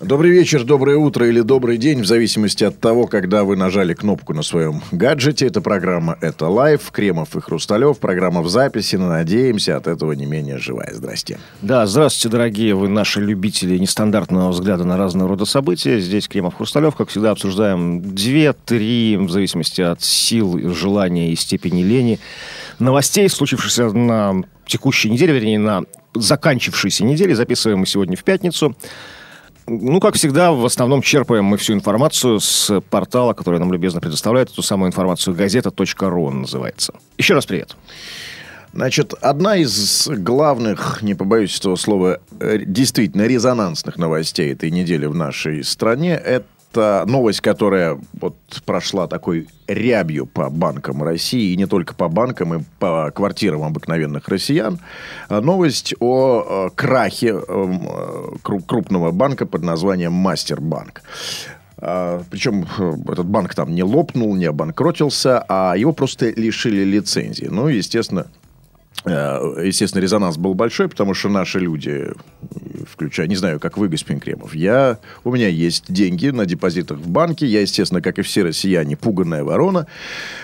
Добрый вечер, доброе утро или добрый день, в зависимости от того, когда вы нажали кнопку на своем гаджете. Это программа «Это лайф», Кремов и Хрусталев. Программа в записи, но надеемся, от этого не менее живая. Здрасте. Да, здравствуйте, дорогие вы, наши любители нестандартного взгляда на разного рода события. Здесь Кремов Хрусталев. Как всегда, обсуждаем две-три, в зависимости от сил, желания и степени лени, новостей, случившихся на текущей неделе, вернее, на заканчившейся неделе. Записываем мы сегодня в пятницу. Ну, как всегда, в основном черпаем мы всю информацию с портала, который нам любезно предоставляет эту самую информацию, газета.ру называется. Еще раз привет. Значит, одна из главных, не побоюсь этого слова, э, действительно резонансных новостей этой недели в нашей стране – это это новость, которая вот прошла такой рябью по банкам России, и не только по банкам, и по квартирам обыкновенных россиян. А новость о э, крахе эм, э, крупного банка под названием Мастербанк. А, Причем э, этот банк там не лопнул, не обанкротился, а его просто лишили лицензии. Ну, естественно, Естественно, резонанс был большой, потому что наши люди включая, не знаю, как вы, господин Кремов, я, у меня есть деньги на депозитах в банке, я, естественно, как и все россияне, пуганная ворона.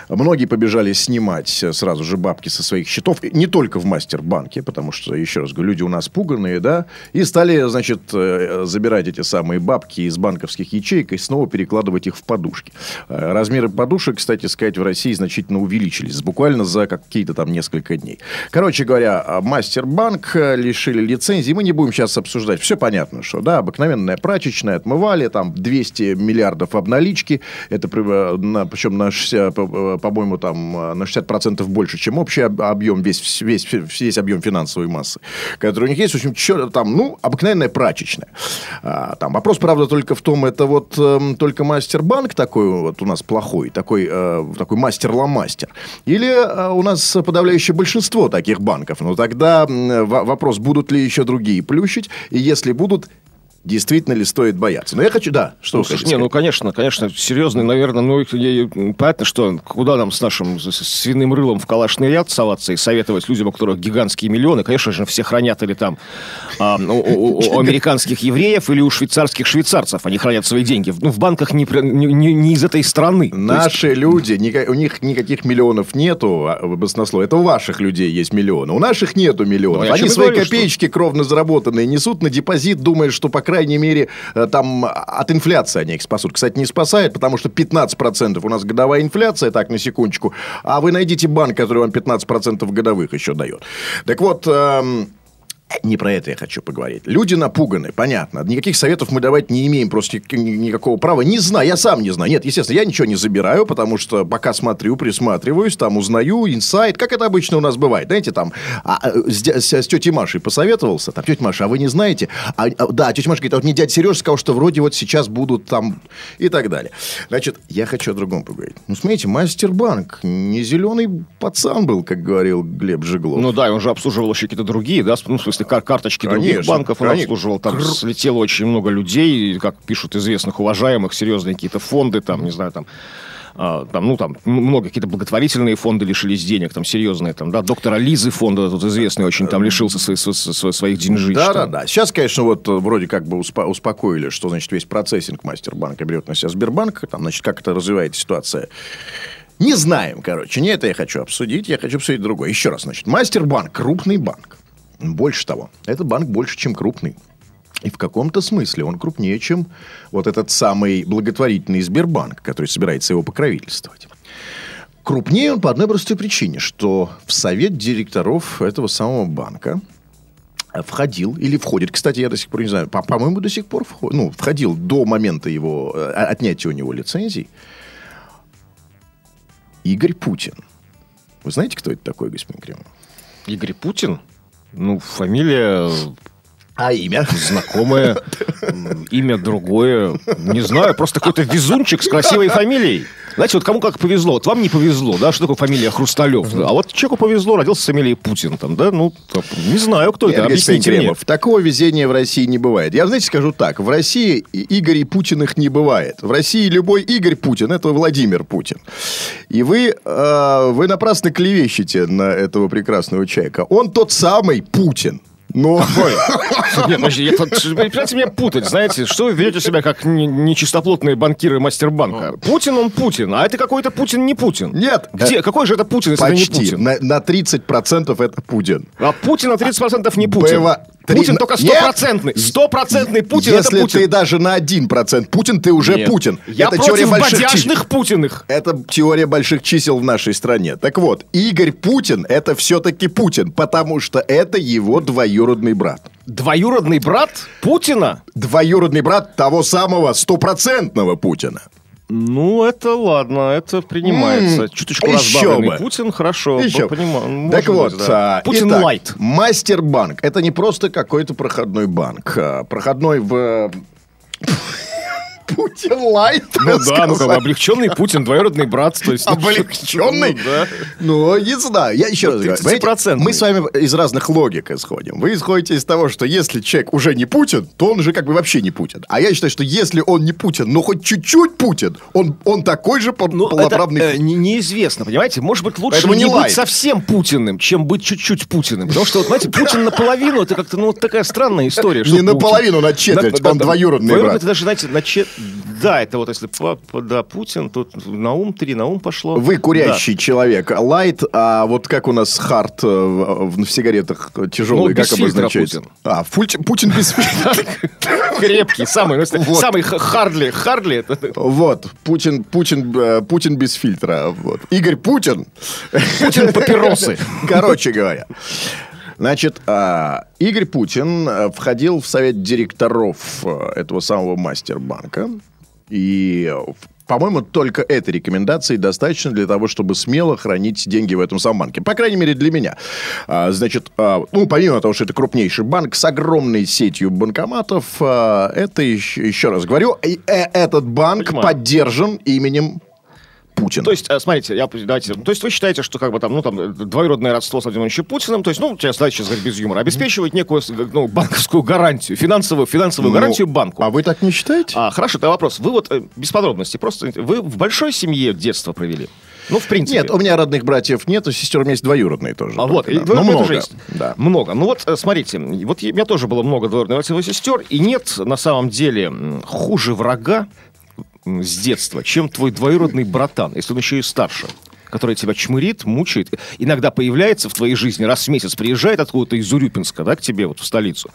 Многие побежали снимать сразу же бабки со своих счетов, не только в Мастербанке, потому что, еще раз говорю, люди у нас пуганные, да, и стали, значит, э, забирать эти самые бабки из банковских ячеек и снова перекладывать их в подушки. Э, размеры подушек, кстати сказать, в России значительно увеличились, буквально за какие-то там несколько дней. Короче говоря, Мастербанк э, лишили лицензии, мы не будем сейчас обсуждать. Все понятно, что, да, обыкновенная прачечная, отмывали, там 200 миллиардов обналички, это причем на 60, по-моему, там на 60% больше, чем общий объем, весь, весь, весь объем финансовой массы, который у них есть. В общем, что, там, ну, обыкновенная прачечная. А, там вопрос, правда, только в том, это вот э, только мастербанк такой вот у нас плохой, такой, э, такой мастер-ломастер. Или э, у нас подавляющее большинство таких банков. Ну, тогда вопрос, будут ли еще другие плющить, и если будут, действительно ли стоит бояться. Но я хочу, да, что ну, слушай, не, ну, конечно, конечно, серьезный, наверное, ну, понятно, что куда нам с нашим свиным рылом в калашный ряд соваться и советовать людям, у которых гигантские миллионы, конечно же, все хранят или там а, у, у, у американских евреев или у швейцарских швейцарцев, они хранят свои деньги. Ну, в банках не, не, не из этой страны. Наши есть... люди, у них никаких миллионов нету, а, баснослов. Это у ваших людей есть миллионы. У наших нету миллионов. Ну, они свои говорю, копеечки что... кровно заработанные несут на депозит, думая, что, по крайней мере, э, там от инфляции они их спасут. Кстати, не спасает, потому что 15% у нас годовая инфляция, так, на секундочку. А вы найдите банк, который вам 15% годовых еще дает. Так вот, эм, не про это я хочу поговорить. Люди напуганы, понятно. Никаких советов мы давать не имеем, просто никакого права. Не знаю, я сам не знаю. Нет, естественно, я ничего не забираю, потому что пока смотрю, присматриваюсь, там узнаю, инсайт, как это обычно у нас бывает. Знаете, там а, а с, с, с тетей Машей посоветовался, там, тетя Маша, а вы не знаете? А, а, да, тетя Маша говорит, а вот мне дядя Сережа сказал, что вроде вот сейчас будут там и так далее. Значит, я хочу о другом поговорить. Ну, смотрите, Мастербанк не зеленый пацан был, как говорил Глеб Жиглов. Ну да, он же обслуживал еще какие-то другие, да, ну, смысле, кар карточки конечно, других банков он конечно. обслуживал. Там Кр... слетело очень много людей, как пишут известных, уважаемых, серьезные какие-то фонды, там, не знаю, там, а, там, ну, там, много какие-то благотворительные фонды лишились денег, там, серьезные, там, да, доктора Лизы фонда, тут известный очень, там, лишился свои, свои, своих деньжищ. Да, да, да. Сейчас, конечно, вот вроде как бы успо- успокоили, что, значит, весь процессинг Мастербанка берет на себя Сбербанк, там, значит, как это развивается ситуация. Не знаем, короче. Не это я хочу обсудить, я хочу обсудить другое. Еще раз, значит, Мастербанк, крупный банк. Больше того, этот банк больше, чем крупный. И в каком-то смысле он крупнее, чем вот этот самый благотворительный Сбербанк, который собирается его покровительствовать. Крупнее он по одной простой причине, что в совет директоров этого самого банка входил или входит, кстати, я до сих пор не знаю, по- по-моему, до сих пор вход, ну, входил до момента его э, отнятия у него лицензий Игорь Путин. Вы знаете, кто это такой, господин Кремов? Игорь Путин? Ну, фамилия... А имя? Знакомое. Имя другое. Не знаю, просто какой-то везунчик с красивой фамилией. Знаете, вот кому как повезло. Вот вам не повезло, да, что такое фамилия Хрусталев. да. А вот человеку повезло, родился с фамилией Путин, там, да, ну, там, не знаю, кто это, объясните мне. Такого везения в России не бывает. Я, знаете, скажу так. В России Игорей Путиных не бывает. В России любой Игорь Путин – это Владимир Путин. И вы, э, вы напрасно клевещете на этого прекрасного человека. Он тот самый Путин. Но... Нет, подожди, перестаньте меня путать, знаете, что вы ведете себя как не- нечистоплотные банкиры мастербанка. Путин он Путин, а это какой-то Путин не Путин. Нет. Где? Какой же это Путин, если это не Почти. Путин? На, на 30% это Путин. А Путин на 30% не Путин. Три- Путин только стопроцентный. Стопроцентный Путин Если это Путин. ты даже на 1% Путин, ты уже Нет. Путин. Я это против бодяжных Путиных. Это теория больших чисел в нашей стране. Так вот, Игорь Путин это все-таки Путин, потому что это его двоюродный брат. Двоюродный брат Путина? Двоюродный брат того самого стопроцентного Путина. Ну, это ладно, это принимается. М, Чуточку разбавленный бы. Путин, хорошо. Еще. Понимаю, так вот, быть, да. а, Путин итак, лайт. Мастербанк. Это не просто какой-то проходной банк. а, Проходной в... Путин лайт. Ну да, ну как облегченный Путин, двоюродный брат. То есть, ну, Облегченный? ну да. Ну, не знаю. Я еще раз говорю. 30%. Понимаете, Мы с вами из разных логик исходим. Вы исходите из того, что если человек уже не Путин, то он же как бы вообще не Путин. А я считаю, что если он не Путин, но хоть чуть-чуть Путин, он, он такой же Ну, это полноправный... э, не- неизвестно, понимаете? Может быть, лучше Поэтому не, не быть совсем Путиным, чем быть чуть-чуть Путиным. Потому что, вот, знаете, Путин наполовину, это как-то, ну, такая странная история. Не наполовину, на четверть, он двоюродный двоюродный, брат. это даже, знаете, на чет- Да, это вот если папа, да, Путин, тут на ум три, на ум пошло. Вы курящий человек, лайт, а вот как у нас хард э, в, в сигаретах тяжелый, Ну, как обозначается? Путин. А, фуль- Путин без фильтра. Да. Крепкий, самый, ну, самый Хардли. Хардли, это... Вот, Путин, Путин, э, Путин без фильтра. Вот. Игорь Путин. Путин папиросы. Короче говоря. Значит, а, Игорь Путин э, входил в совет директоров э, этого самого мастербанка. И, э, по-моему, только этой рекомендации достаточно для того, чтобы смело хранить деньги в этом самом банке. По крайней мере, для меня. А, Значит, а, ну, помимо того, что это крупнейший банк с огромной сетью банкоматов, это, еще, еще раз говорю, этот банк Понимаю. поддержан именем Путина. То есть, э, смотрите, я, давайте, то есть вы считаете, что как бы там, ну, там, э, двоюродное родство с Владимиром Ильичем Путиным, то есть, ну, сейчас, давайте сейчас говорить без юмора, обеспечивает некую, ну, банковскую гарантию, финансовую, финансовую Ну, гарантию банку. А вы так не считаете? А, хорошо, это вопрос. Вы вот, э, без подробностей, просто вы в большой семье детство провели? Ну, в принципе. Нет, у меня родных братьев нет, у сестер у меня есть двоюродные тоже. А вот, да. Ну, много. же есть. Да. Много. Ну вот, смотрите, вот у меня тоже было много двоюродных братьев и сестер, и нет на самом деле хуже врага с детства, чем твой двоюродный братан, если он еще и старше который тебя чмырит, мучает, иногда появляется в твоей жизни, раз в месяц приезжает откуда-то из Урюпинска, да, к тебе, вот в столицу.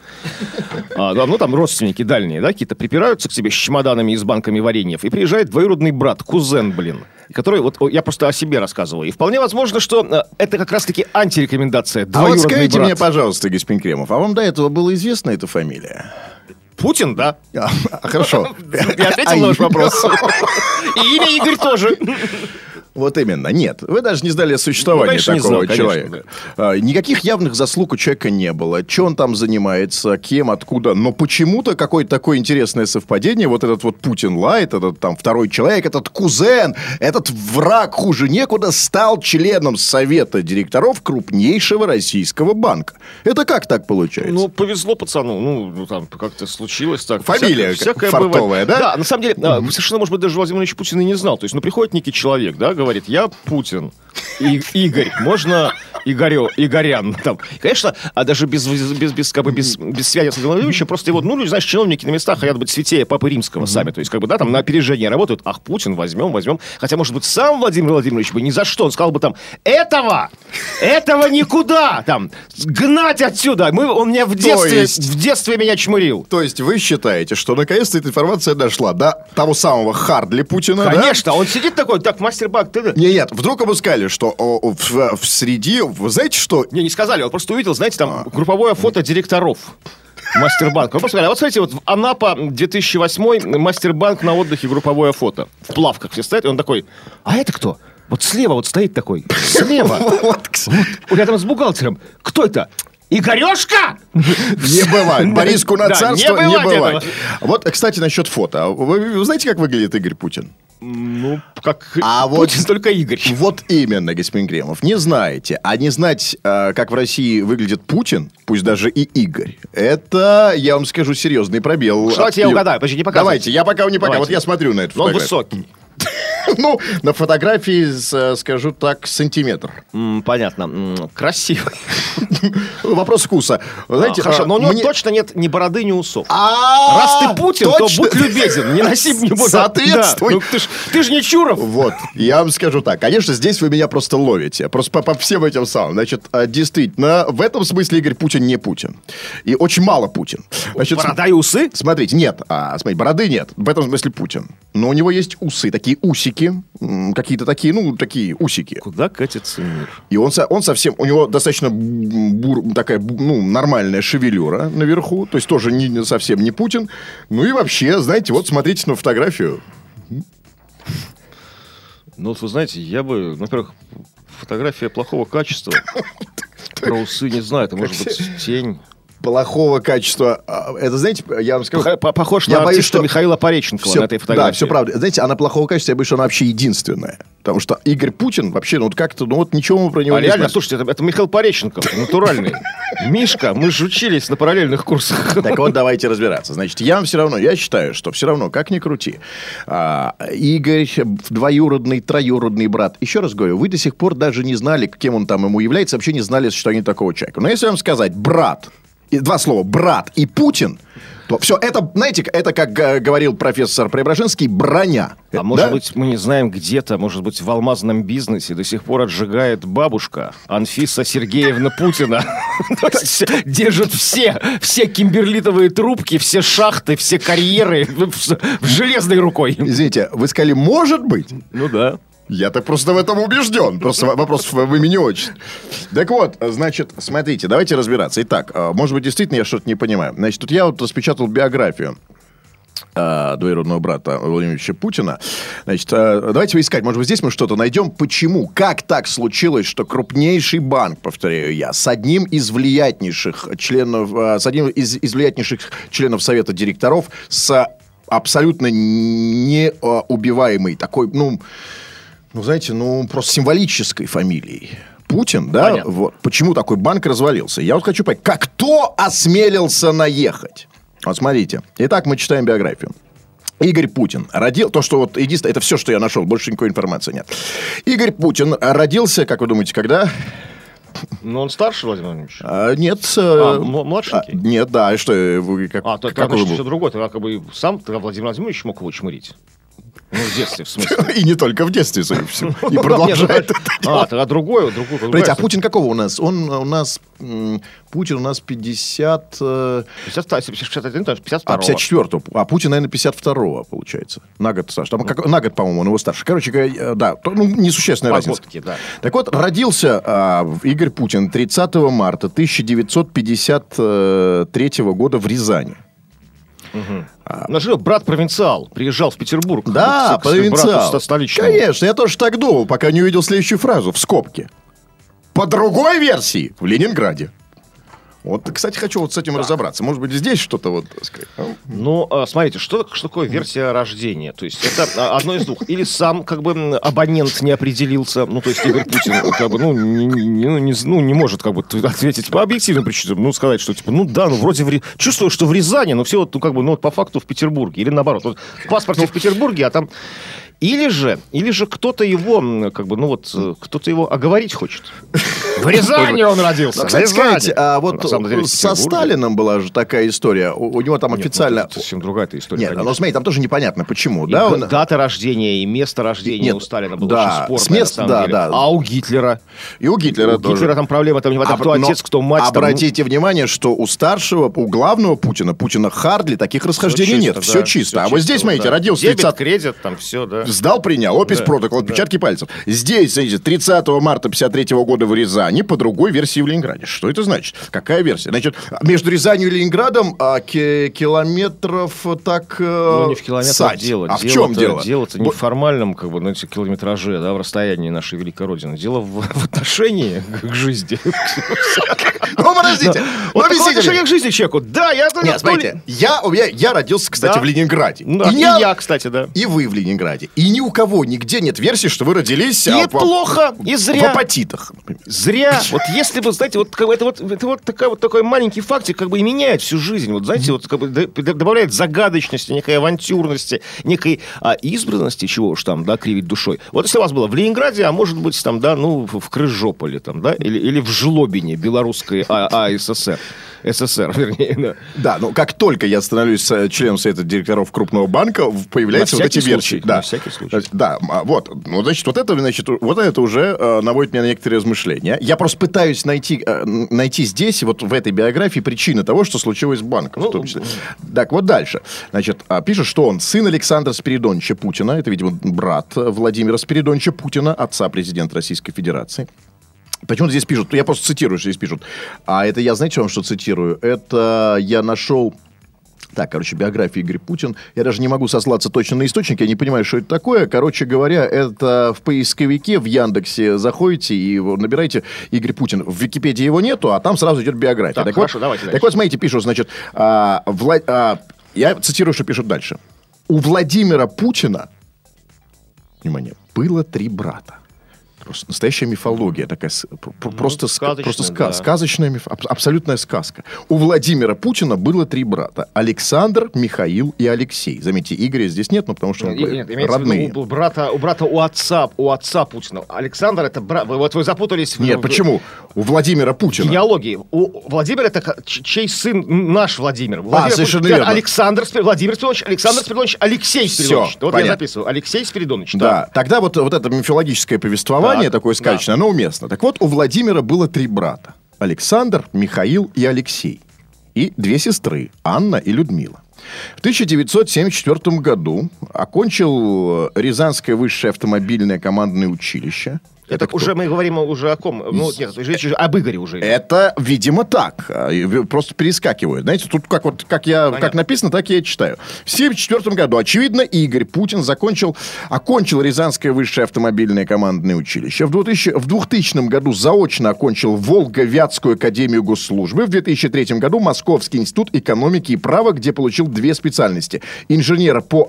А, да, ну, там родственники дальние, да, какие-то припираются к тебе с чемоданами и с банками вареньев, и приезжает двоюродный брат, кузен, блин, который, вот я просто о себе рассказываю. И вполне возможно, что э, это как раз-таки антирекомендация. А вот скажите брат. мне, пожалуйста, господин Кремов, а вам до этого было известна эта фамилия? Путин, да. А, Хорошо. Я ответил на ваш вопрос. И имя Игорь тоже. Вот именно. Нет, вы даже не знали о существовании Ну, такого знал, конечно, человека. А, Никаких явных заслуг у человека не было. Че он там занимается, кем, откуда. Но почему-то какое-то такое интересное совпадение. Вот этот вот Путин Лайт, этот там второй человек, этот кузен, этот враг хуже некуда стал членом совета директоров крупнейшего российского банка. Это как так получается? Ну, повезло пацану. Ну, ну, там как-то случилось так. Фамилия Всякое- всякое фартовая, бывает. да? Да, на самом деле, а, совершенно, может быть, даже Владимир Ильич Путин и не знал. То есть, ну, приходит некий человек, да, говорит, я Путин. И, Игорь, можно Игорю, Игорян. Там. Конечно, а даже без, без, без, как бы без, без связи с Владимировичем, просто его, ну, люди, знаешь, чиновники на местах хотят быть святее Папы Римского сами. То есть, как бы, да, там на опережение работают. Ах, Путин, возьмем, возьмем. Хотя, может быть, сам Владимир Владимирович бы ни за что. Он сказал бы там, этого, этого никуда, там, гнать отсюда. Мы, он меня в детстве, есть- в детстве меня чмырил. То есть вы считаете, что наконец-то эта информация дошла до того самого Хардли Путина, да? Конечно, он сидит такой, так, мастер Бак, ты... Не, нет, вдруг ему сказали, что о, в, в среди, вы знаете что? Не, не сказали, он просто увидел, знаете, там групповое фото директоров. Мастербанк. Он просто сказали, а вот смотрите, вот в Анапа 2008 Мастербанк на отдыхе групповое фото. В плавках все стоят, и он такой, а это кто? Вот слева вот стоит такой. Слева. Вот рядом с бухгалтером. Кто это? Игорешка? не бывает. Бориску на царство не не бывает. Вот, кстати, насчет фото. А Вы, вы знаете, как выглядит Игорь Путин? Ну, как А вот- Путин, только Игорь. Вот именно, господин Кремов. Не знаете. А не знать, э, как в России выглядит Путин, пусть даже и Игорь, это, я вам скажу, серьезный пробел. Давайте я угадаю. Подожди, не показывайте. Давайте, я пока не пока. Вот я смотрю на эту Но он фотографию. высокий. Ну, на фотографии, с- скажу так, сантиметр. Понятно. Красивый. Вопрос вкуса. Знаете, А, Хорошо, а, но у него точно нет ни бороды, ни усов. А, Раз ты Путин, то будь любезен, не носи мне бороду. Соответствуй. Ну ты ж ты ж не Чуров. Вот, я вам скажу так. Конечно, здесь вы меня просто ловите. Просто по, всем этим самым. Значит, а, действительно, в этом смысле Игорь Путин не Путин. И очень мало Путин. Значит, Борода и усы? Смотрите, нет, а, смотрите, бороды нет. В этом смысле Путин. Но у него есть усы, такие усики, какие-то такие, ну, такие усики. Куда катится мир? И он, он совсем, у него достаточно бур- такая, ну, нормальная шевелюра наверху, то есть тоже не, не совсем не Путин. Ну и вообще, знаете, вот смотрите на фотографию. Ну, вот вы знаете, я бы, во-первых, фотография плохого качества. Про усы не знаю, это может быть тень. Плохого качества. А, Это, знаете, я вам скажу... Пох- по- Похож Я на боюсь, артиста что Михаила Пореченкова Всё- на этой фотографии. Да, все правда. Знаете, она плохого качества, я боюсь, что она вообще единственная. Потому что Игорь Путин вообще, ну вот как-то, ну вот ничего мы про него А не реально, знаем. слушайте, это, это Михаил Пореченков, натуральный. Мишка, мы же учились на параллельных курсах. Так вот, давайте разбираться. Значит, я все равно, я считаю, что все равно, как ни крути, а, Игорь, двоюродный, троюродный брат. Еще раз говорю, вы до сих пор даже не знали, кем он там ему является, вообще не знали, что они такого человека. Но если вам сказать брат, два слова, брат и Путин, то все, это, знаете, это, как говорил профессор Преображенский, броня. А Это, может да? быть, мы не знаем где-то, может быть, в алмазном бизнесе до сих пор отжигает бабушка Анфиса Сергеевна Путина. Держит все, все кимберлитовые трубки, все шахты, все карьеры в железной рукой. Извините, вы сказали, может быть? Ну да. Я так просто в этом убежден. Просто вопрос в имени отчестве. Так вот, значит, смотрите, давайте разбираться. Итак, а, может быть, действительно я что-то не понимаю. Значит, тут я вот распечатал биографию а, двоюродного брата Владимира Ильича Путина. Значит, а, давайте искать. Может быть, здесь мы что-то найдем. Почему? Как так случилось, что крупнейший банк, повторяю я, с одним из влиятельнейших членов, с одним из, из влиятельнейших членов Совета директоров, с абсолютно неубиваемой такой, ну, ну, знаете, ну, просто символической фамилией. Путин, да? Понятно. Вот. Почему такой банк развалился? Я вот хочу понять, как кто осмелился наехать? Вот смотрите. Итак, мы читаем биографию. Игорь Путин родил... То, что вот единственное... Это все, что я нашел. Больше никакой информации нет. Игорь Путин родился, как вы думаете, когда? Но он старше, Владимир Владимирович? А, нет. А, э, м- младшенький? а, нет, да. И что, э, вы как, А, то это, какой значит, вы все другое. Тогда как бы сам тогда Владимир Владимирович мог его чмырить. Ну, в детстве, в смысле. И не только в детстве, судя по всему. И Ну, продолжает нет, это ну, А, тогда другое, другое. Смотрите, а Путин какого у нас? Он у нас... Путин у нас 50... э, 52, 61, то есть 52 А, 54-го. А Путин, наверное, 52-го, получается. На год старше. Там как- на год, по-моему, он его старше. Короче э, да, ну, несущественная разница. Да. Так вот, родился а, Игорь Путин 30 марта 1953 года в Рязани. У нас жил брат-провинциал, приезжал в Петербург. Да, к- к провинциал. Конечно, я тоже так думал, пока не увидел следующую фразу в скобке. По другой версии, в Ленинграде. Вот, кстати, хочу вот с этим разобраться. Может быть, здесь что-то вот... так сказать, ну, Ну, а, смотрите, что, что такое версия рождения? То есть это а, одно из двух. Или сам как бы абонент не определился, ну, то есть Игорь Путин как бы, ну, не, не- ну, не, ну, не может как бы ответить по объективным причинам, ну, сказать, что типа, ну, да, ну, вроде в Ри- чувствую, что в Рязани, но все вот, ну, как бы, ну, вот по факту в Петербурге. Или наоборот, вот в паспорте в Петербурге, а там... Или же, или же кто-то его, как бы, ну вот, э, кто-то его оговорить хочет. В Рязани он родился. Кстати, сказать, а вот со. Сталином была же такая история. У, у него там ну, официально... совсем другая эта история. Нет, ну смотри, там тоже непонятно, почему. Да, дата рождения и место рождения у Сталина было очень спорное, с мест- на самом да, да. А у Гитлера? И у Гитлера у тоже. Гитлера там проблема там А, кто но отец, кто мать. Обратите внимание, что у старшего, у главного Путина, Путина Хардли, таких расхождений нет. все чисто. а вот здесь, смотрите, родился Дебет, 30 кредит, там все, да. Сдал, принял. Опись протокол, отпечатки пальцев. Здесь, смотрите, 30 марта 53 года в Рязани. Рязани по другой версии в Ленинграде. Что это значит? Какая версия? Значит, между Рязанью и Ленинградом а, ки- километров так... Ну, не в километрах сать. дело. А в чем дело? Дело-то не в формальном, как бы, знаете, километраже, да, в расстоянии нашей великой Родины. Дело в, в отношении к жизни. Ну, подождите. Ну, отношение к жизни человеку. Да, я... Нет, смотрите, я, у меня- я родился, кстати, в Ленинграде. И я- кстати, да. И вы в Ленинграде. И ни у кого нигде нет версии, что вы родились... И а, в- плохо, и В зря. апатитах. Зря. Вот если бы, знаете, вот как бы это вот, это вот, такая, вот такой маленький фактик как бы и меняет всю жизнь. Вот знаете, вот как бы добавляет загадочности, некой авантюрности, некой а, избранности, чего уж там, да, кривить душой. Вот если у вас было в Ленинграде, а может быть там, да, ну, в Крыжополе там, да, или, или в Жлобине, белорусской А- АССР. СССР, вернее, да. Да, но как только я становлюсь э, членом совета директоров крупного банка, в- появляются вот эти версии. да. на всякий случай. Да, а, вот. Ну, значит, вот это, значит, вот это уже э, наводит меня на некоторые размышления. Я просто пытаюсь найти, э, найти здесь, вот в этой биографии, причины того, что случилось с банком. в Ну, том числе. Так, вот дальше. Значит, а, пишет, что он сын Александра Спиридоновича Путина, это, видимо, брат э, Владимира Спиридоновича Путина, отца президента Российской Федерации. Почему здесь пишут? Я просто цитирую, что здесь пишут. А это я, знаете, вам что цитирую? Это я нашел... Так, короче, биография Игорь Путин. Я даже не могу сослаться точно на источник, я не понимаю, что это такое. Короче говоря, это в поисковике в Яндексе заходите и набираете Игорь Путин. В Википедии его нету, а там сразу идет биография. Так, хорошо, вот, давайте так дальше. вот, смотрите, пишут, значит, а, Вла- а, я цитирую, что пишут дальше. У Владимира Путина, внимание, было три брата. Просто настоящая мифология такая, пр- просто, ска- сказочная, просто ска- да. сказочная, миф- аб- абсолютная сказка. У Владимира Путина было три брата: Александр, Михаил и Алексей. Заметьте, Игоря здесь нет, но потому что он Нет, родные. виду у брата, у брата, у отца, у отца Путина. Александр это брат. Вы, вот вы запутались. Нет, в- почему? У Владимира Путина. генеалогии. У Владимира это чей сын наш Владимир. Владимир совершенно Путин. верно. Александр Владимир Спиридонович, Александр Спиридонович, Алексей Спиридонович. Вот понятно. я записываю. Алексей Спиридонович. Да, тогда вот, вот это мифологическое повествование, Так, такое сказочное, оно уместно. Так вот, у Владимира было три брата. Александр, Михаил и Алексей. И две сестры, Анна и Людмила. В 1974 году окончил э, Рязанское высшее автомобильное командное училище. Это кто? уже мы говорим уже о ком? Ну, нет, речь уже об Игоре уже. Это, видимо, так. А, Просто перескакивают. Знаете, тут как, вот, как, я, как Понятно. написано, так я и читаю. В 1974 году, очевидно, Игорь Путин закончил, окончил Рязанское высшее автомобильное командное училище. В 2000, в 2000 году заочно окончил Волго-Вятскую академию госслужбы. В 2003 году Московский институт экономики и права, где получил две специальности. Инженера по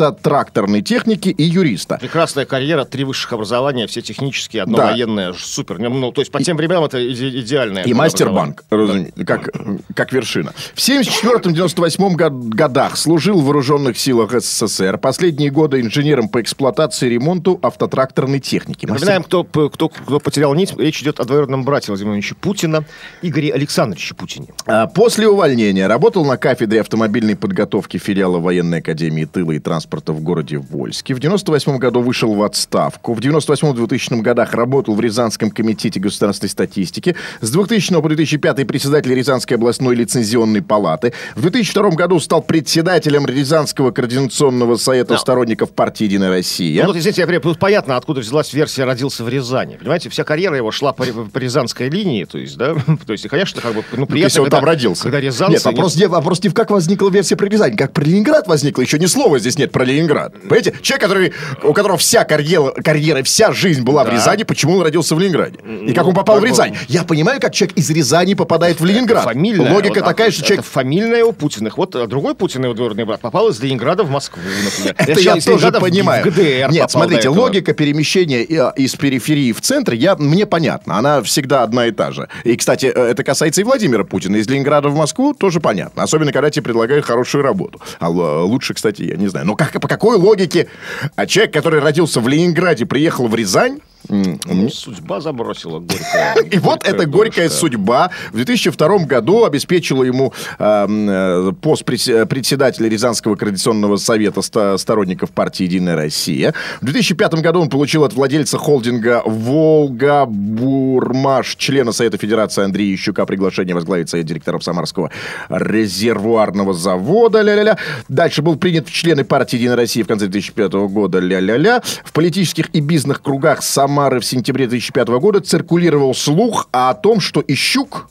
автотракторной технике и юриста. Прекрасная карьера, три высших образования, все технические, одно Да. военное, супер. Ну, то есть по тем временам это иде- идеальное. И мастер-банк, образование. разуме- как, как вершина. В 74-98 год- годах служил в вооруженных силах СССР. Последние годы инженером по эксплуатации и ремонту автотракторной техники. Напоминаем, кто, кто, кто потерял нить, речь идет о двоюродном брате Владимира Ильича Путина, Игоре Александровиче Путине. А, После увольнения работал на кафедре автомобильной подготовки филиала военной академии тыла и транспорта в городе Вольске. В 98 году вышел в отставку. В 98-2000 годах работал в Рязанском комитете государственной статистики. С 2000 по 2005 председатель Рязанской областной лицензионной палаты. В 2002 году стал председателем Рязанского координационного совета Да. сторонников партии «Единая Россия». Ну, вот, извините, я говорю, тут понятно, откуда взялась версия «родился в Рязани». Понимаете, вся карьера его шла по, по рязанской линии, то есть, да, то есть, и, конечно, как бы, ну, приятно, если он когда, там родился. Когда рязанцы... Нет, вопрос, не, вопрос не в как возникла версия про Рязань, как про Ленинград возникла. Еще ни слова здесь нет про Ленинград. Понимаете? Человек, который, у которого вся карьера, карьера, вся жизнь была в Да. Рязани, почему он родился в Ленинграде? И как он попал в Рязань? Я понимаю, как человек из Рязани попадает в Ленинград. Фамильная. Логика вот, такая, а, что это человек... фамильная у Путиных. Вот а, другой Путин, его двоюродный брат, попал из Ленинграда в Москву, например. Это я тоже в- понимаю. В ГДР Нет, смотрите, логика перемещения а, из периферии в центр, я, мне понятна. Она всегда одна и та же. И, кстати, э, это касается и Владимира Путина. Из Ленинграда в Москву тоже понятно. Особенно, когда тебе предлагают хорошую работу. А лучше, кстати, я не знаю. Но как, по какой логике? А человек, который родился в Ленинграде, приехал в Рязань, Ну, Судьба забросила горькая. и вот эта горькая судьба в 2002 году обеспечила ему эм, э, пост предс- председателя Рязанского координационного совета сторонников партии «Единая Россия». В 2005 году он получил от владельца холдинга «Волга Бурмаш», члена Совета Федерации Андрея Ищука, приглашение возглавить совет директоров Самарского резервуарного завода. Ля-ля-ля. Дальше был принят в члены партии «Единая Россия» в конце 2005 года. Ля-ля-ля. В политических и бизнес-кругах Самары Самары в сентябре 2005 года циркулировал слух о том, что Ищук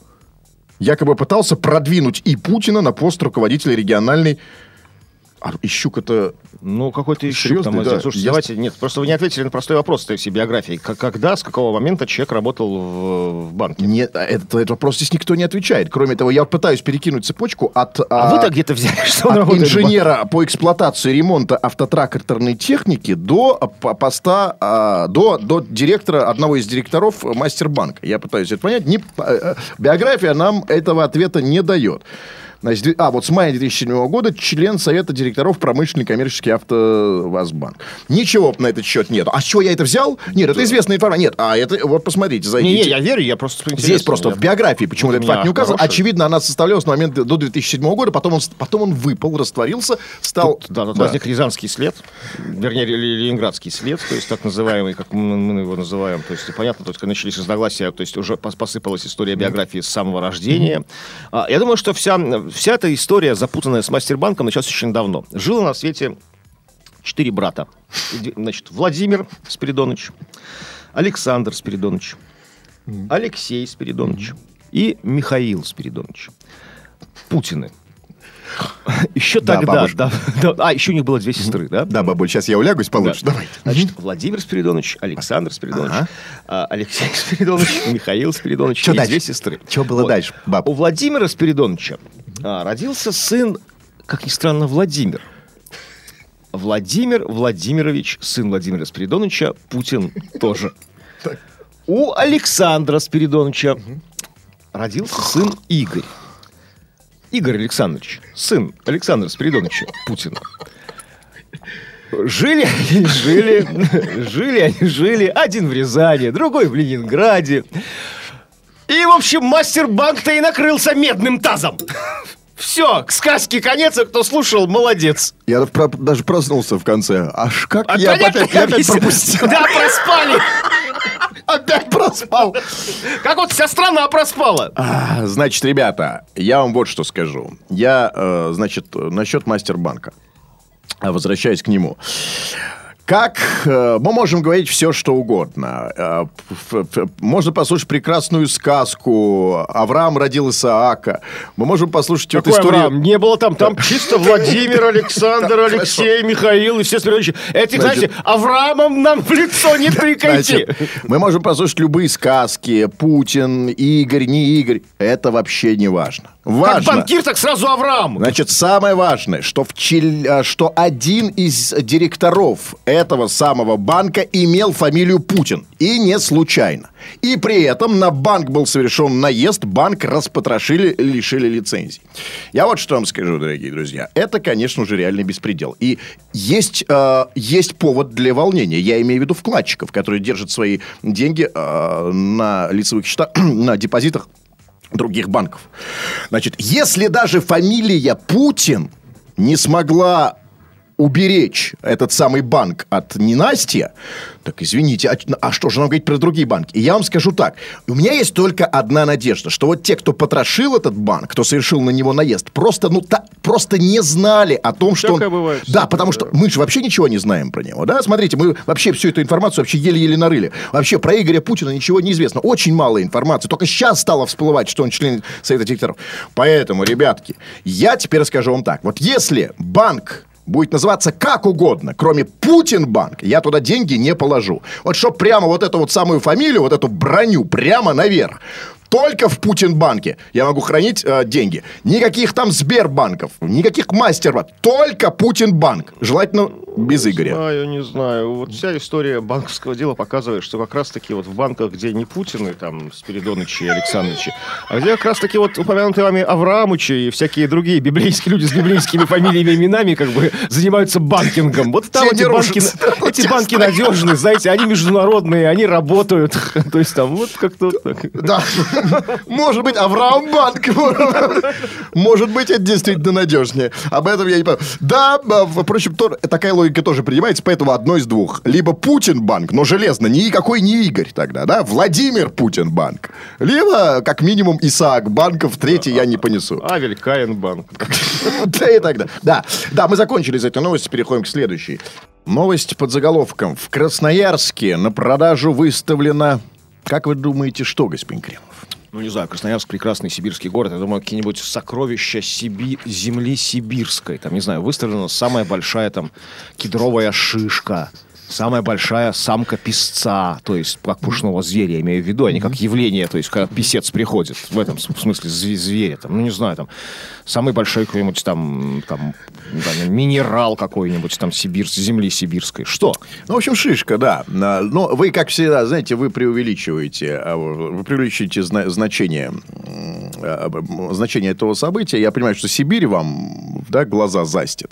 якобы пытался продвинуть и Путина на пост руководителя региональной... А Ищук это... Ну, какой-то Серьезно, там. да. Слушайте, давайте, нет, просто вы не ответили на простой вопрос в своей биографии. Когда, с какого момента человек работал в, в банке? Нет, а этот, этот вопрос здесь никто не отвечает. Кроме того, я пытаюсь перекинуть цепочку от... А, вы-то где-то взяли, что от инженера по эксплуатации ремонта автотракторной техники до а, по- поста, а, до, до директора, одного из директоров Мастербанка. Я пытаюсь это понять. Не, э, э, биография нам этого ответа не Значит, а, вот с мая 2007 года член Совета директоров промышленный коммерческий автовазбанк. Ничего на этот счет нет. А с чего я это взял? Нет, это известная информация. Нет, а это, вот посмотрите, зайдите. Не, не, я верю, я просто... Здесь просто в биографии почему-то этот факт не указан. хорошая. Очевидно, она составлялась с момента до 2007 года, потом он, потом он выпал, растворился, стал... Тут, да, тут возник рязанский след, вернее, ленинградский след, то есть так называемый, как мы, его называем. То есть понятно, то есть начались разногласия, то есть уже пос- посыпалась история биографии с самого рождения. А, я думаю, что вся, вся эта история, запутанная с Мастербанком, началась очень давно. Жило на свете четыре брата. Значит, Владимир Спиридонович, Александр Спиридонович, Алексей Спиридонович и Михаил Спиридонович. Путины. Еще Да, тогда, бабушка. да, да. а еще у них было две сестры, да? Да, бабуль, сейчас я улягусь получше. Да. Давай. Значит, Владимир Спиридонович, Александр Спиридонович, Ага. а, Алексей Спиридонович, Михаил Спиридонович Чё и дальше? две сестры. Чё было дальше, баб? У Владимира Спиридоновича а, родился сын, как ни странно, Владимир. Владимир Владимирович, сын Владимира Спиридоновича, Путин тоже. У Александра Спиридоновича родился сын Игорь. Игорь Александрович, сын Александра Спиридоновича Путина. Жили они, жили, жили они, жили. Один в Рязани, другой в Ленинграде. И, в общем, мастер-банк-то и накрылся медным тазом. Все, к сказке конец, а кто слушал, молодец. Я про- даже проснулся в конце. Аж как А я понятно, опять, я опять объясню. пропустил. Да, проспали. Опять проспал. Как вот вся страна проспала. А, Значит, ребята, я вам вот что скажу. Я, э, значит, насчет Мастербанка. А, Возвращаясь к нему. Как э, мы можем говорить все, что угодно. Э, можно послушать прекрасную сказку. Авраам родил Исаака. Мы можем послушать Какой историю. Авраам? Не было там, там чисто Владимир, Александр, Алексей, Михаил и все. Этих, Значит- знаете, Авраамом нам в лицо не. Значит, мы можем послушать любые сказки. Путин, Игорь, не Игорь. Это вообще не важно. Как Важно. банкир, так сразу Авраам. Значит, самое важное, что, в Чил- а, что один из директоров этого самого банка имел фамилию Путин. И не случайно. И при этом на банк был совершен наезд, банк распотрошили, лишили лицензий. Я вот что вам скажу, дорогие друзья. Это, конечно же, реальный беспредел. И есть, э, есть повод для волнения. Я имею в виду вкладчиков, которые держат свои деньги э, на лицевых счетах, на депозитах других банков. Значит, если даже фамилия Путин не смогла уберечь этот самый банк от ненастья, так извините, а, а что же нам говорить про другие банки? И я вам скажу так, у меня есть только одна надежда, что вот те, кто потрошил этот банк, кто совершил на него наезд, просто, ну, та- просто не знали о том, что он... Бывает, да, потому что мы же вообще ничего не знаем про него, да? Смотрите, мы вообще всю эту информацию вообще еле-еле нарыли. Вообще про Игоря Путина ничего не известно. Очень мало информации. Только сейчас стало всплывать, что он член Совета директоров. Поэтому, ребятки, я теперь скажу вам так. Вот если банк будет называться как угодно, кроме Путинбанк, я туда деньги не положу. Вот чтоб прямо вот эту вот самую фамилию, вот эту броню прямо наверх. Только в Путинбанке я могу хранить э, деньги. Никаких там Сбербанков, никаких мастербанков. Только Путинбанк. Желательно без Игоря. Знаю, не знаю. Вот вся история банковского дела показывает, что как раз-таки вот в банках, где не Путины, там, Спиридоновичи и Александровичи, а где как раз-таки вот упомянутые вами Авраамычи и всякие другие библейские люди с библейскими фамилиями и именами как бы занимаются банкингом. Вот там эти не банки, эти банки надежные, знаете, они международные, они работают. То есть там вот как-то так. Да. Может быть, Авраамбанк. Может быть, это действительно надежнее. Об этом я не понимаю. Да, впрочем, такая логика тоже принимается, поэтому одно из двух. Либо Путинбанк, но железно, никакой не Игорь тогда, да? Владимир Путинбанк. Либо, как минимум, Исаак Банков, третий я не понесу. Авель Каин банк. Да и тогда. Да, да, мы закончили с этой новостью, переходим к следующей. Новость под заголовком. В Красноярске на продажу выставлено... Как вы думаете, что, господин Кремов? Ну, не знаю, Красноярск прекрасный сибирский город. Я думаю, какие-нибудь сокровища Сиби... земли сибирской. Там, не знаю, выставлена самая большая там кедровая шишка. Самая большая самка песца, то есть как пушного зверя, я имею в виду, а не как явление, то есть когда писец приходит, в этом смысле зв- зверя, там, ну не знаю, там, самый большой какой-нибудь там, там, там, минерал какой-нибудь там сибир, земли сибирской. Что? Ну, в общем, шишка, да. На- Но вы, как всегда, знаете, вы преувеличиваете, а, вы преувеличиваете зна- значение, а, значение этого события. Я понимаю, что Сибирь вам да, глаза застит.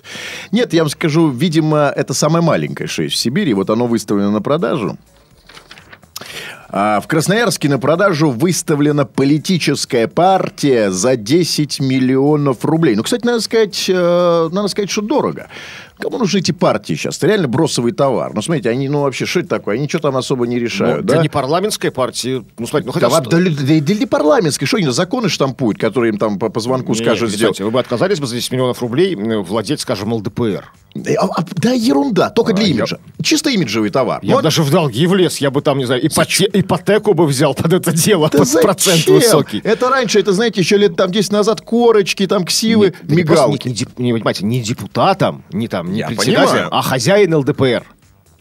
Нет, я вам скажу, видимо, это самая маленькая шесть в Сибири. Вот оно выставлено на продажу. А в Красноярске на продажу выставлена политическая партия за 10 миллионов рублей. Ну, кстати, надо сказать, э, надо сказать, что дорого. Кому нужны эти партии сейчас? Это реально бросовый товар. Ну, смотрите, они, ну, вообще, что это такое? Они ничего там особо не решают, Ну, да? для не парламентской партии, ну, смотрите, ну, хотя Да, что- да, да, да, для парламентской. Что они законы штампуют, которые им там по, по звонку Нет, скажут не сделать? вы бы отказались бы за 10 миллионов рублей владеть, скажем, ЛДПР. Э, а- а- да, ерунда, только для А, я- имиджа. Чисто имиджевый товар. Я Вот даже в долги влез, я бы там, не знаю, ипоте- ипотеку бы взял под это дело, Да под процент зачем? высокий. Это раньше, это, знаете, еще лет там 10 назад корочки, там ксивы, Не- не мигалки. Не, не не, понимаете, не депутатом, не там, не Я председателем, понимаю. а хозяин ЛДПр.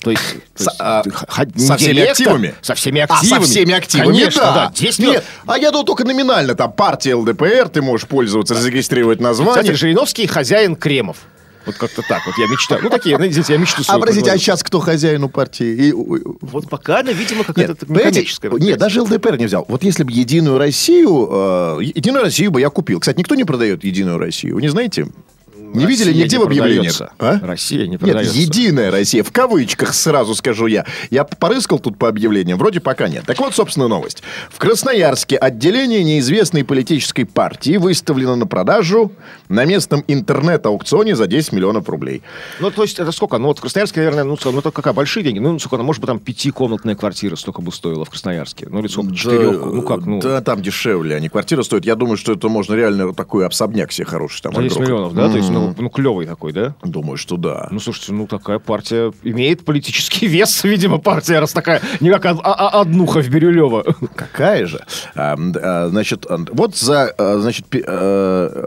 То есть, то Со- есть, а, не со всеми директор, активами? Со всеми А, активами. со всеми активами, Конечно, да. да. 10 Нет, а я думал только номинально. Там партия ЛДПР, ты можешь пользоваться, зарегистрировать название. Кстати, Жириновский хозяин Кремов. Вот как-то так. Вот я мечтаю. Ну, такие, знаете, я мечту А, свою а предлагаю. сейчас кто хозяин у партии? И, Вот пока она, видимо, Нет, какая-то понимаете, некоммерческая. нет, даже ЛДПР не взял. Вот если бы Единую Россию... э, Единую Россию бы я купил. Кстати, никто не продает Единую Россию. Вы не знаете? Не видели Россия нигде не в объявлениях? А? Россия не Нет, продается. единая Россия, в кавычках сразу скажу я. Я порыскал тут по объявлениям, вроде пока нет. Так вот, собственно, новость. В Красноярске отделение неизвестной политической партии выставлено на продажу на местном интернет-аукционе за 10 миллионов рублей. Ну, то есть, это сколько? Ну, вот в Красноярске, наверное, ну, сколько, ну, это какая, большие деньги? Ну, сколько, ну, может быть, там пятикомнатная квартира столько бы стоила в Красноярске. Ну, или сколько, четырех, ну, как, ну, Да, там дешевле, они квартира стоит. Я думаю, что это можно реально такой особняк себе хороший там за 10 отгрохать. миллионов, да? То есть, ну, ну, клевый такой, да? Думаю, что да. Ну, слушайте, ну, такая партия имеет политический вес, видимо, партия, раз такая, не как од- а- а- однуха в Бирюлево. Какая же? А, а, значит, вот за, а, значит, а,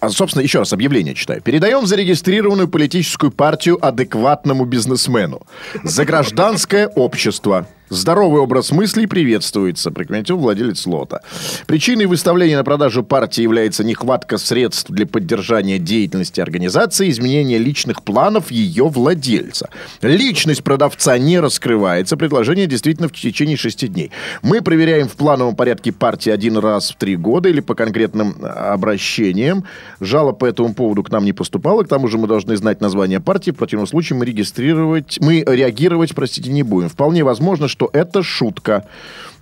а, собственно, еще раз объявление читаю. Передаем зарегистрированную политическую партию адекватному бизнесмену. За гражданское общество. Здоровый образ мыслей приветствуется, прокомментировал владелец лота. Причиной выставления на продажу партии является нехватка средств для поддержания деятельности организации и изменения личных планов ее владельца. Личность продавца не раскрывается, предложение действительно в течение шести дней. Мы проверяем в плановом порядке партии один раз в три года или по конкретным а, обращениям. Жалоб по этому поводу к нам не поступало, к тому же мы должны знать название партии, в противном случае мы регистрировать, мы реагировать, простите, не будем. Вполне возможно, что это шутка.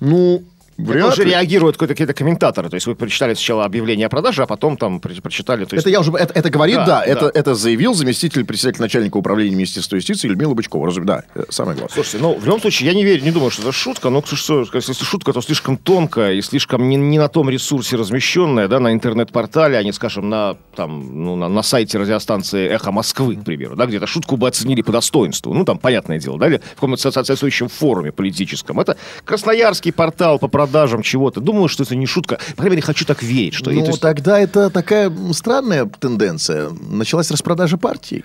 Ну, вряд Тоже ли. реагируют какие-то комментаторы. То есть, вы прочитали сначала объявление о продаже, а потом там про- прочитали... То есть, Это я уже, это, это говорит, да, Да, это, да. это заявил заместитель председателя начальника управления Министерства юстиции Людмила Бычкова. Разум- Да, э, самое главное. Слушайте, ну, в любом случае, я не верю, не думаю, что это шутка, но, что, если шутка, то слишком тонкая и слишком не, не на том ресурсе размещенная, да, на интернет-портале, а не, скажем, на, там, ну, на, на сайте радиостанции «Эхо Москвы», к примеру, да, где-то шутку бы оценили по достоинству, ну, там, понятное дело, да, или в каком-то со- соответствующем форуме политическом. Это красноярский портал по продажам чего-то. Думаю, что это не шутка. По крайней мере, хочу так верить, что... Ну, есть- тогда это такая странная тенденция. Началась распродажа партий.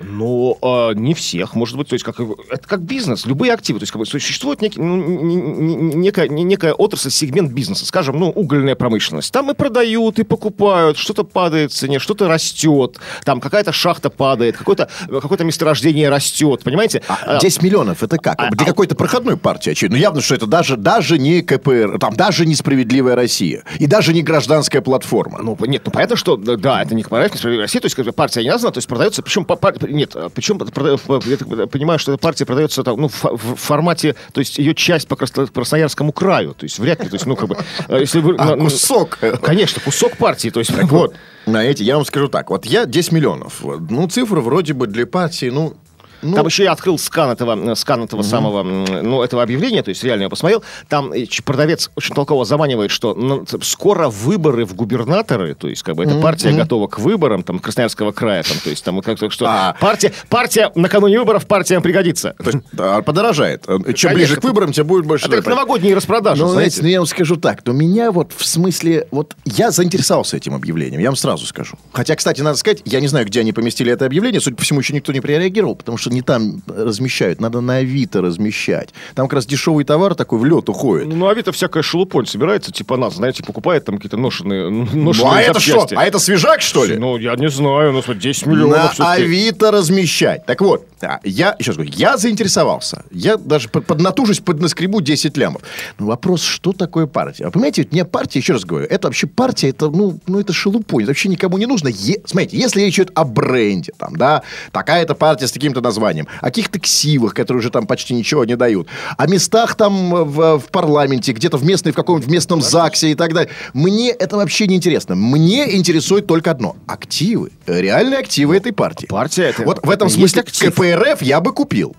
Но а, не всех, может быть, то есть как, это как бизнес, любые активы, то есть как бы существует некий, ну, некая, не- некая отрасль, сегмент бизнеса, скажем, ну, угольная промышленность. Там и продают, и покупают, что-то падает в цене, что-то растет, там какая-то шахта падает, какое-то какое месторождение растет, понимаете? А, 10 миллионов, это как? а- Для а- какой-то проходной партии, очевидно. Ну, явно, что это даже, даже не КПР, там даже не «Справедливая Россия». И даже не гражданская платформа. Ну, нет, ну понятно, что да, это не Комараев, не «Справедливая Россия», то есть как бы, партия не названа, то есть продается, причем по- пар- нет, а, причем я понимаю, что эта партия продается там, ну, в, формате, то есть ее часть по Красно- Красноярскому краю, то есть вряд ли, то есть, ну, как бы, э, если вы... А, ну, кусок. Конечно, кусок партии, то есть... Так вот, знаете, я вам скажу так. Вот я 10 миллионов. Ну, цифра вроде бы для партии, ну, Ну- Там еще я открыл скан этого, э, скан этого самого, м, ну, этого объявления, то есть реально я посмотрел. Там э, продавец очень толково заманивает, что ну, скоро выборы в губернаторы, то есть как бы эта партия готова к выборам, там, Красноярского края, там, то есть там как то что А. партия, партия накануне выборов партиям пригодится. То есть, да, подорожает. Чем Конечно. ближе к выборам, тем будет больше. Это как стоить. новогодние распродажи, Ну, знаете. знаете, ну, я вам скажу так, но меня вот в смысле, вот я заинтересовался этим объявлением, я вам сразу скажу. Хотя, кстати, надо сказать, я не знаю, где они поместили это объявление, судя по всему, еще никто не прореагировал, потому что не там размещают, надо на Авито размещать. Там как раз дешевый товар такой в лед уходит. Ну, Авито всякая шелупонь собирается, типа нас, знаете, покупает там какие-то ношеные, Ну, ношеные а это что? запчасти. А это свежак, что ли? Ну, я не знаю, ну, смотри, 10 на миллионов всё-таки. Авито размещать. Так вот, а, я, еще раз говорю, я заинтересовался. Я даже под- поднатужусь, поднаскребу 10 лямов. Но вопрос, что такое партия? Вы понимаете, вот мне партия, еще раз говорю, это вообще партия, это, ну, ну это шелупонь, это вообще никому не нужно. Е- смотрите, если речь идет о бренде, там, да, такая-то партия с таким-то названием, о каких-то ксивах, которые уже там почти ничего не дают, о местах там в, в парламенте, где-то в местной, в каком-нибудь местном ЗАГСе и так далее. Мне это вообще не интересно. Мне интересует только одно. Активы. Реальные активы этой партии. Партия это- Вот в этом смысле. КПРФ я бы купил.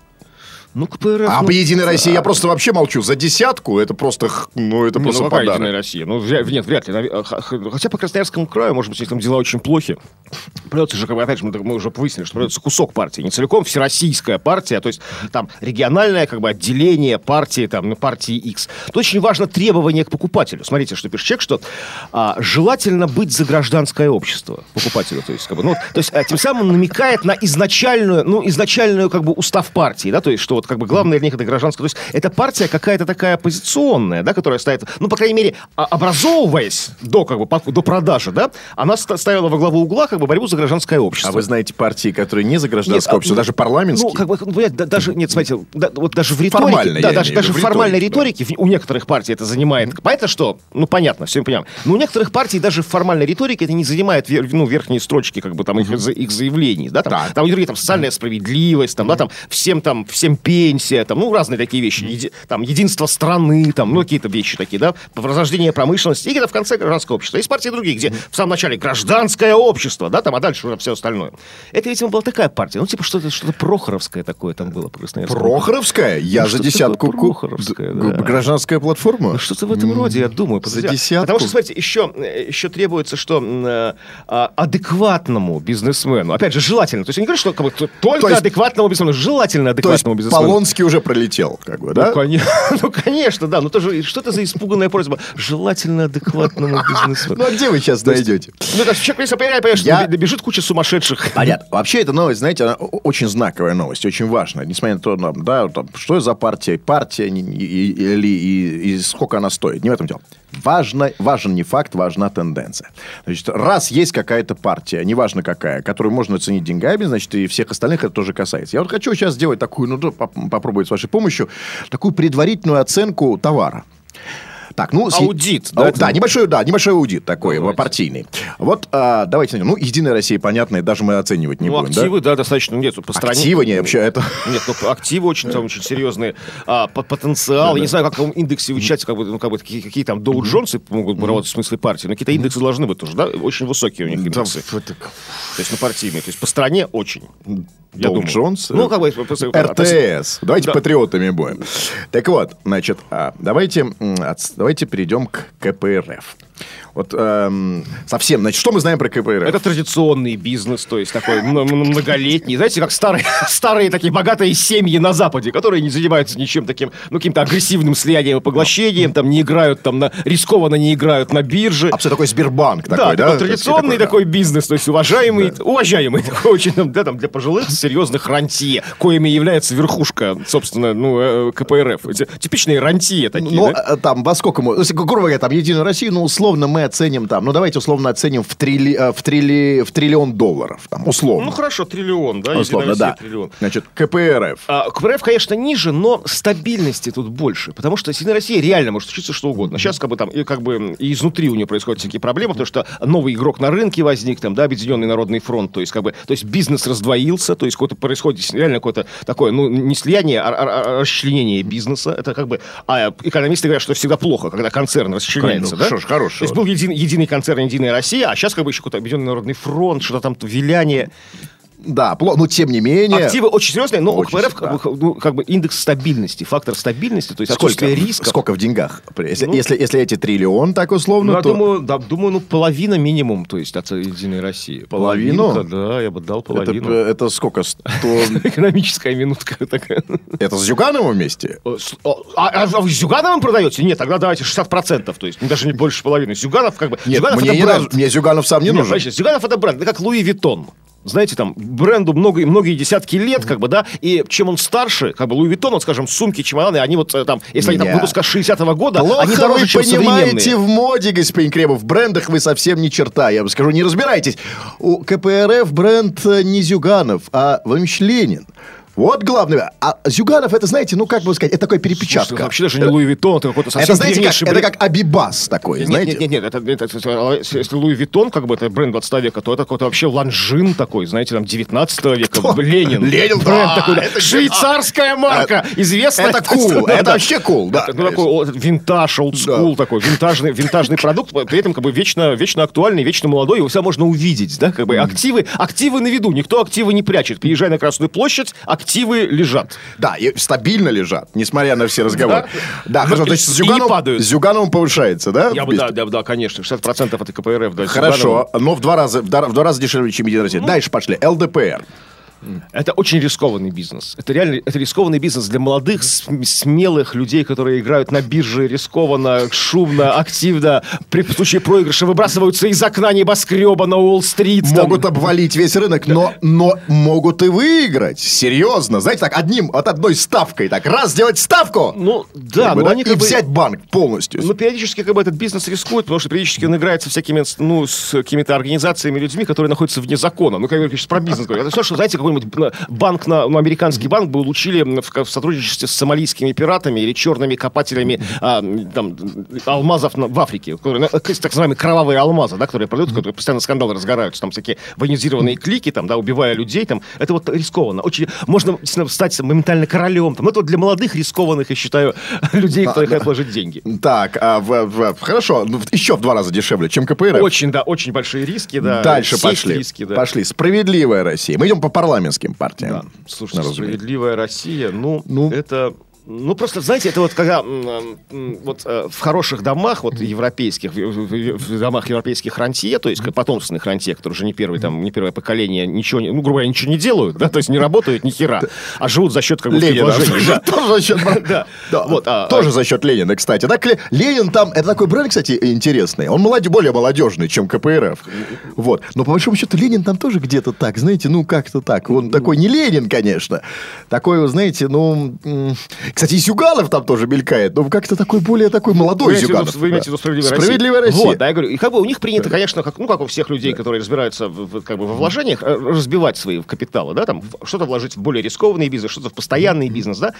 Ну, КПРФ... А ну, по Единой России я просто вообще молчу. За десятку это просто, ну, это Ну, просто какая подарок. Единая Россия? Ну, вряд- нет, вряд ли. Хотя по Красноярскому краю, может быть, если там дела очень плохи, придется же, как бы, опять же, мы, мы уже выяснили, что придется кусок партии. Не целиком всероссийская партия, то есть там региональное, как бы, отделение партии, там, ну, партии X. Тут очень важно требование к покупателю. Смотрите, что пишет человек, что а, желательно быть за гражданское общество покупателю. То есть, как бы, ну, то есть, а, тем самым намекает на изначальную, ну, изначальную, как бы, устав партии, да, то есть, что вот, как бы, главное для них это гражданское. То есть, это партия какая-то такая оппозиционная, да, которая стоит, ну, по крайней мере, а- образовываясь до, как бы, до продажи, да, она ста- ставила во главу угла, как бы, борьбу за гражданское общество. А вы знаете партии, которые не за гражданское Нет, а, общество, ну, даже парламентские? Ну, как бы, ну, понимаете, да- даже, нет, смотрите, да, вот даже в риторике, Формально, да, даже, даже в формальной риторике, в- у некоторых партий это занимает. Понятно, что, ну, понятно, все мы понимаем. Но у некоторых партий даже в формальной риторике это не занимает ну, верхние строчки, как бы, там, их, их заявлений, да, там, Так. там, другие, там, социальная справедливость, там, да, там, всем, там, всем пенсия, там, ну, разные такие вещи, Еди- там, единство страны, там, ну, какие-то вещи такие, да, возрождение промышленности, и где-то в конце гражданское общество. Есть партии другие, где в самом начале гражданское общество, да, там, а дальше уже все остальное. Это, видимо, была такая партия, ну, типа, что-то что Прохоровское такое там было. Прохоровская? Я Ну, за десятку... Прохоровская, да. Гражданская платформа? Ну, что-то в этом роде, я думаю. За десятку? Потому что, смотрите, еще, еще требуется, что э, а, адекватному бизнесмену, опять же, желательно, то есть я не говорю, что как бы, т- только То есть- адекватному бизнесмену, желательно То есть адекватному бизнесмену. Полонский уже пролетел, как бы, да? Ну, коне- ну, конечно, да. Ну, тоже, что это за испуганная просьба? Желательно адекватному бизнесмену. Ну, а где вы сейчас найдете? Ну, есть человек, если понимаешь, понимаешь, Я- что бежит куча сумасшедших. Понятно. Вообще, эта новость, знаете, она очень знаковая новость, очень важная. Несмотря на то, да, там, что за партия, партия или и, и сколько она стоит. Не в этом дело. Важно, важен не факт, важна тенденция. Значит, раз есть какая-то партия, неважно какая, которую можно оценить деньгами, значит, и всех остальных это тоже касается. Я вот хочу сейчас сделать такую, ну, попробовать с вашей помощью, такую предварительную оценку товара. Так, ну, с- Аудит, да, Ау- это? да, небольшой, да, небольшой аудит такой, Давайте. партийный. Вот, а, давайте, ну, Единая Россия, понятно, даже мы оценивать не Ну, будем, да? активы, да, достаточно, нет, по стране. Активы не вообще это. Нет, ну активы очень там очень серьезные. А, по- потенциал. Я не знаю, как в индексе вычислять, как бы, ну, как бы какие, какие там Доу Джонсы могут работать в смысле партии, но какие-то индексы должны быть тоже, да? Очень высокие у них индексы. То есть, ну, партийные. То есть, по стране очень. Я думаю. Джонс, Ну, как бы... РТС. Давайте Да. патриотами будем. Так вот, значит, а, давайте, давайте перейдем к КПРФ. Вот эм, совсем, значит, что мы знаем про КПРФ? Это традиционный бизнес, то есть такой многолетний. Знаете, как старые, старые такие богатые семьи на Западе, которые не занимаются ничем таким, ну, каким-то агрессивным слиянием и поглощением, там не играют, там на, рискованно не играют на бирже. Абсолютно такой Сбербанк Да, такой, да? такой традиционный да. такой бизнес, то есть уважаемый, уважаемый такой очень, там, да, там для пожилых серьезных рантье, коими является верхушка, собственно, ну, э, КПРФ. Типичные рантье такие, Ну, да? а, там, во сколько мы... Если, грубо говоря, там, Единую Россию, ну, условно мы оценим там, ну, давайте условно оценим в, трилли, э, в, трилли, в триллион долларов, там, условно. Ну, хорошо, триллион, да, условно, да. триллион. Значит, КПРФ. А, КПРФ, конечно, ниже, но стабильности тут больше, потому что Единая Россия реально может случиться что угодно. Сейчас как бы там и как бы и изнутри у нее происходят всякие проблемы, потому что новый игрок на рынке возник, там, да, Объединенный Народный фронт, то есть как бы, то есть бизнес раздвоился, то есть какое-то происходит реально какое-то такое, ну, не слияние, а, а- а расчленение бизнеса. Это как бы, а экономисты говорят, что всегда плохо, когда концерн расчленяется, Ну, да? что ж, хорошего. То есть был един- единый концерн, Единая Россия, а сейчас как бы еще какой-то Объединенный Народный фронт, что-то там виляние. Да, пло- но тем не менее... Активы очень серьезные, но Очень, у КПРФ как, бы, ну, как бы индекс стабильности, фактор стабильности, то есть Сколько, риска. сколько в деньгах? Если, Ну, если, если эти триллион, так условно, Ну, я то... думаю, да, думаю, ну, половина минимум, то есть от Единой России. Половину? Половинка, да, я бы дал это, половину. это сколько? Сто... Экономическая минутка такая. Это с Зюгановым вместе? А, а вы с Зюгановым продаете? Нет, тогда давайте 60%, то есть ну, даже не больше половины. Зюганов как бы... Нет, Зюганов мне, это бренд. мне Зюганов сам не Нет, нужен. Зюганов это бренд, это как Луи Виттон. Знаете, там, бренду много, многие десятки лет, как бы, да, и чем он старше, как бы, Луи Виттон, вот, скажем, сумки, чемоданы, они вот, э, там, если они там выпуска 60-го года, Плохо они дороже, вы чем понимаете в моде, господин Кремов. В брендах вы совсем ни черта. Я вам скажу, не разбирайтесь. У КПРФ бренд э, не Зюганов, а Владимир Ленин. Вот главное. А Зюганов, это, знаете, ну, как бы сказать, это Слушайте, перепечатка. это вообще даже не Луи Виттон, это какой-то совсем это, знаете, как, древнейший это бренд. как Абибас такой, Нет, знаете? нет, нет, нет, это, это- это- если Луи Виттон, как бы, это бренд 20 века, то это какой-то вообще Лонжин такой, знаете, там, 19 века, Кто? Ленин. Ленин, бренд да, такой, да. это- швейцарская марка, известная. Это cool, это вообще cool, да. Ну, такой винтаж, олдскул такой, винтажный, винтажный продукт, при этом как бы вечно, вечно актуальный, вечно молодой, его всегда можно увидеть, да, как бы активы, активы на виду, никто активы не прячет. Приезжай на Красную площадь, активы лежат. Да, и стабильно лежат, несмотря на все разговоры. Да, хорошо, с не Зюгановым, падают. с повышается, да? Я бы, да, да, конечно, 60% это КПРФ. Хорошо, но в два раза, дешевле, чем Единая Ну. Россия. Дальше пошли. ЛДПР. Это очень рискованный бизнес. Это реально это рискованный бизнес для молодых, см- смелых людей, которые играют на бирже рискованно, шумно, активно. При случае проигрыша выбрасываются из окна небоскреба на Уолл-стрит. там. Могут обвалить весь рынок, но, но могут и выиграть. Серьезно. Знаете, так, одним, от одной ставкой. Так, раз сделать ставку. Ну, да, Как бы, но они и как бы... взять банк полностью. Ну, периодически как бы этот бизнес рискует, потому что периодически он играет со всякими, ну, с какими-то организациями, людьми, которые находятся вне закона. Ну, как я сейчас про бизнес говорю. Это все, что, знаете, какой-нибудь банк, на, ну, американский банк бы улучили в, в сотрудничестве с сомалийскими пиратами или черными копателями а, там, алмазов на- в Африке, которые, так называемые кровавые алмазы, да, которые продают, которые постоянно скандалы разгораются, там всякие военизированные клики, там, да, убивая людей, там, это вот рискованно. Очень, можно действительно стать моментально королем, там, это вот для молодых рискованных, я считаю, людей, которые хотят вложить деньги. Так, а в- в- хорошо, ну, еще в два раза дешевле, чем КПРФ. Очень, да, очень большие риски, да. Дальше пошли. риски, да. Пошли. Справедливая Россия. Мы идем по парламентским партиям. Да. Слушайте, разумеется. справедливая Россия, ну, Ну. это... Ну, просто, знаете, это вот когда вот э, в хороших домах, вот европейских, в, домах европейских рантье, то есть потомственных рантье, которые уже не первый, там, не первое поколение, ничего, ну, грубо говоря, ничего не делают, да, то есть не работают ни хера, а живут за счет как бы Ленина. да. Тоже за счет... Да. Вот, а, Тоже за счет Ленина, кстати. Так, Ле- Ленин там, это такой бренд, кстати, интересный. Он молодь- более молодежный, чем КПРФ. Вот. Но по большому счету Ленин там тоже где-то так, знаете, ну как-то так. Он такой не Ленин, конечно. Такой, вы знаете, ну... Кстати, и Зюганов там тоже мелькает, но как-то такой более такой молодой Вы Зюганов. Вы имеете в виду справедливая Россия? Справедливая Россия. Вот, да, я говорю, и как бы у них принято, конечно, как, ну, как у всех людей, которые разбираются в, как бы во вложениях, э, разбивать свои капиталы, да, там, что-то вложить в более рискованный бизнес, что-то в постоянный бизнес, да,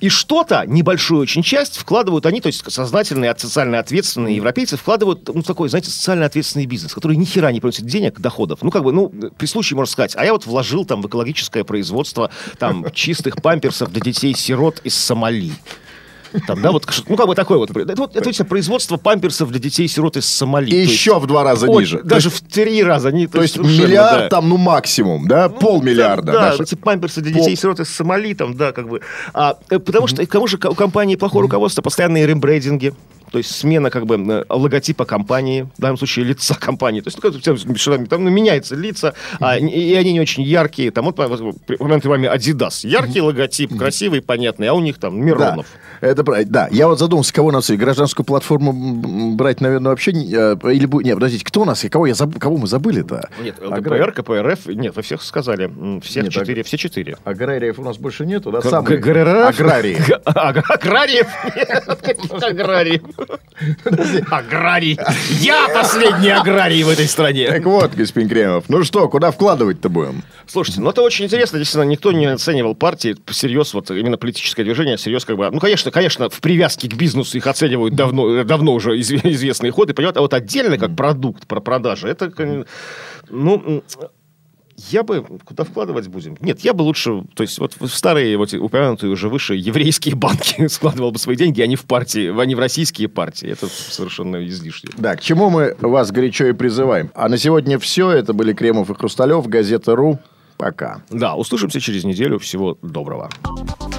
и что-то, небольшую очень часть, вкладывают они, то есть сознательные, социально ответственные европейцы вкладывают, ну, такой, знаете, социально ответственный бизнес, который ни хера не приносит денег, доходов. Ну, как бы, ну, при случае можно сказать, а я вот вложил там в экологическое производство там чистых памперсов для детей-сирот из Сомали. Там, да, вот, ну, как бы такое вот. Это, вот, это, производство памперсов для детей-сирот из Сомали. И То есть еще в два раза очень- ниже. Даже то есть, в три раза. Не, то есть совершенно, миллиард да. там, ну, максимум, да? Полмиллиарда. Да, Наши- эти памперсы для Пол- детей-сирот из Сомали, там, да, как бы. А, э, потому что, к тому же, у компании плохое руководство, постоянные рембрейдинги. То есть смена как бы э, логотипа компании, в данном случае лица компании. То есть ну, там, ну, меняются лица, а, и, они не очень яркие. Там вот, упомянутый вами Adidas. Яркий логотип, красивый, понятный, а у них там Да, Миронов. это правильно. Да, я вот задумался, кого нас и гражданскую платформу брать, наверное, вообще не, э, или нет, подождите, кто у нас и кого я заб- кого мы забыли-то? Нет, Агра- ЛДПР, КПРФ, нет, вы всех сказали. М, Всех Нет, четыре, все четыре. Аграриев у нас больше нету, да? Самые- аг- Аграриев? Каких аграриев? Аграрий. Я последний аграрий в этой стране. Так вот, господин Кремов, ну что, куда вкладывать-то будем? Слушайте, ну это очень интересно, действительно, никто не оценивал партии всерьез, вот именно политическое движение, всерьез как бы, ну, конечно, конечно, в привязке к бизнесу их оценивают давно, давно уже изв- известные ходы, понимаете, а вот отдельно как продукт, про продажи, это, ну, я бы, куда вкладывать будем? Нет, я бы лучше, то есть вот в старые, вот упомянутые уже выше еврейские банки складывал бы свои деньги, а не в партии, а не в российские партии. Это совершенно излишне. Да, к чему мы вас горячо и призываем. А на сегодня все. Это были Кремов и Хрусталев, газета «Ру». Пока. Да, услышимся через неделю. Всего доброго.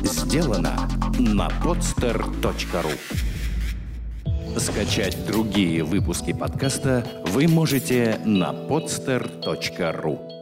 Сделано на podster.ru Скачать другие выпуски подкаста вы можете на podster.ru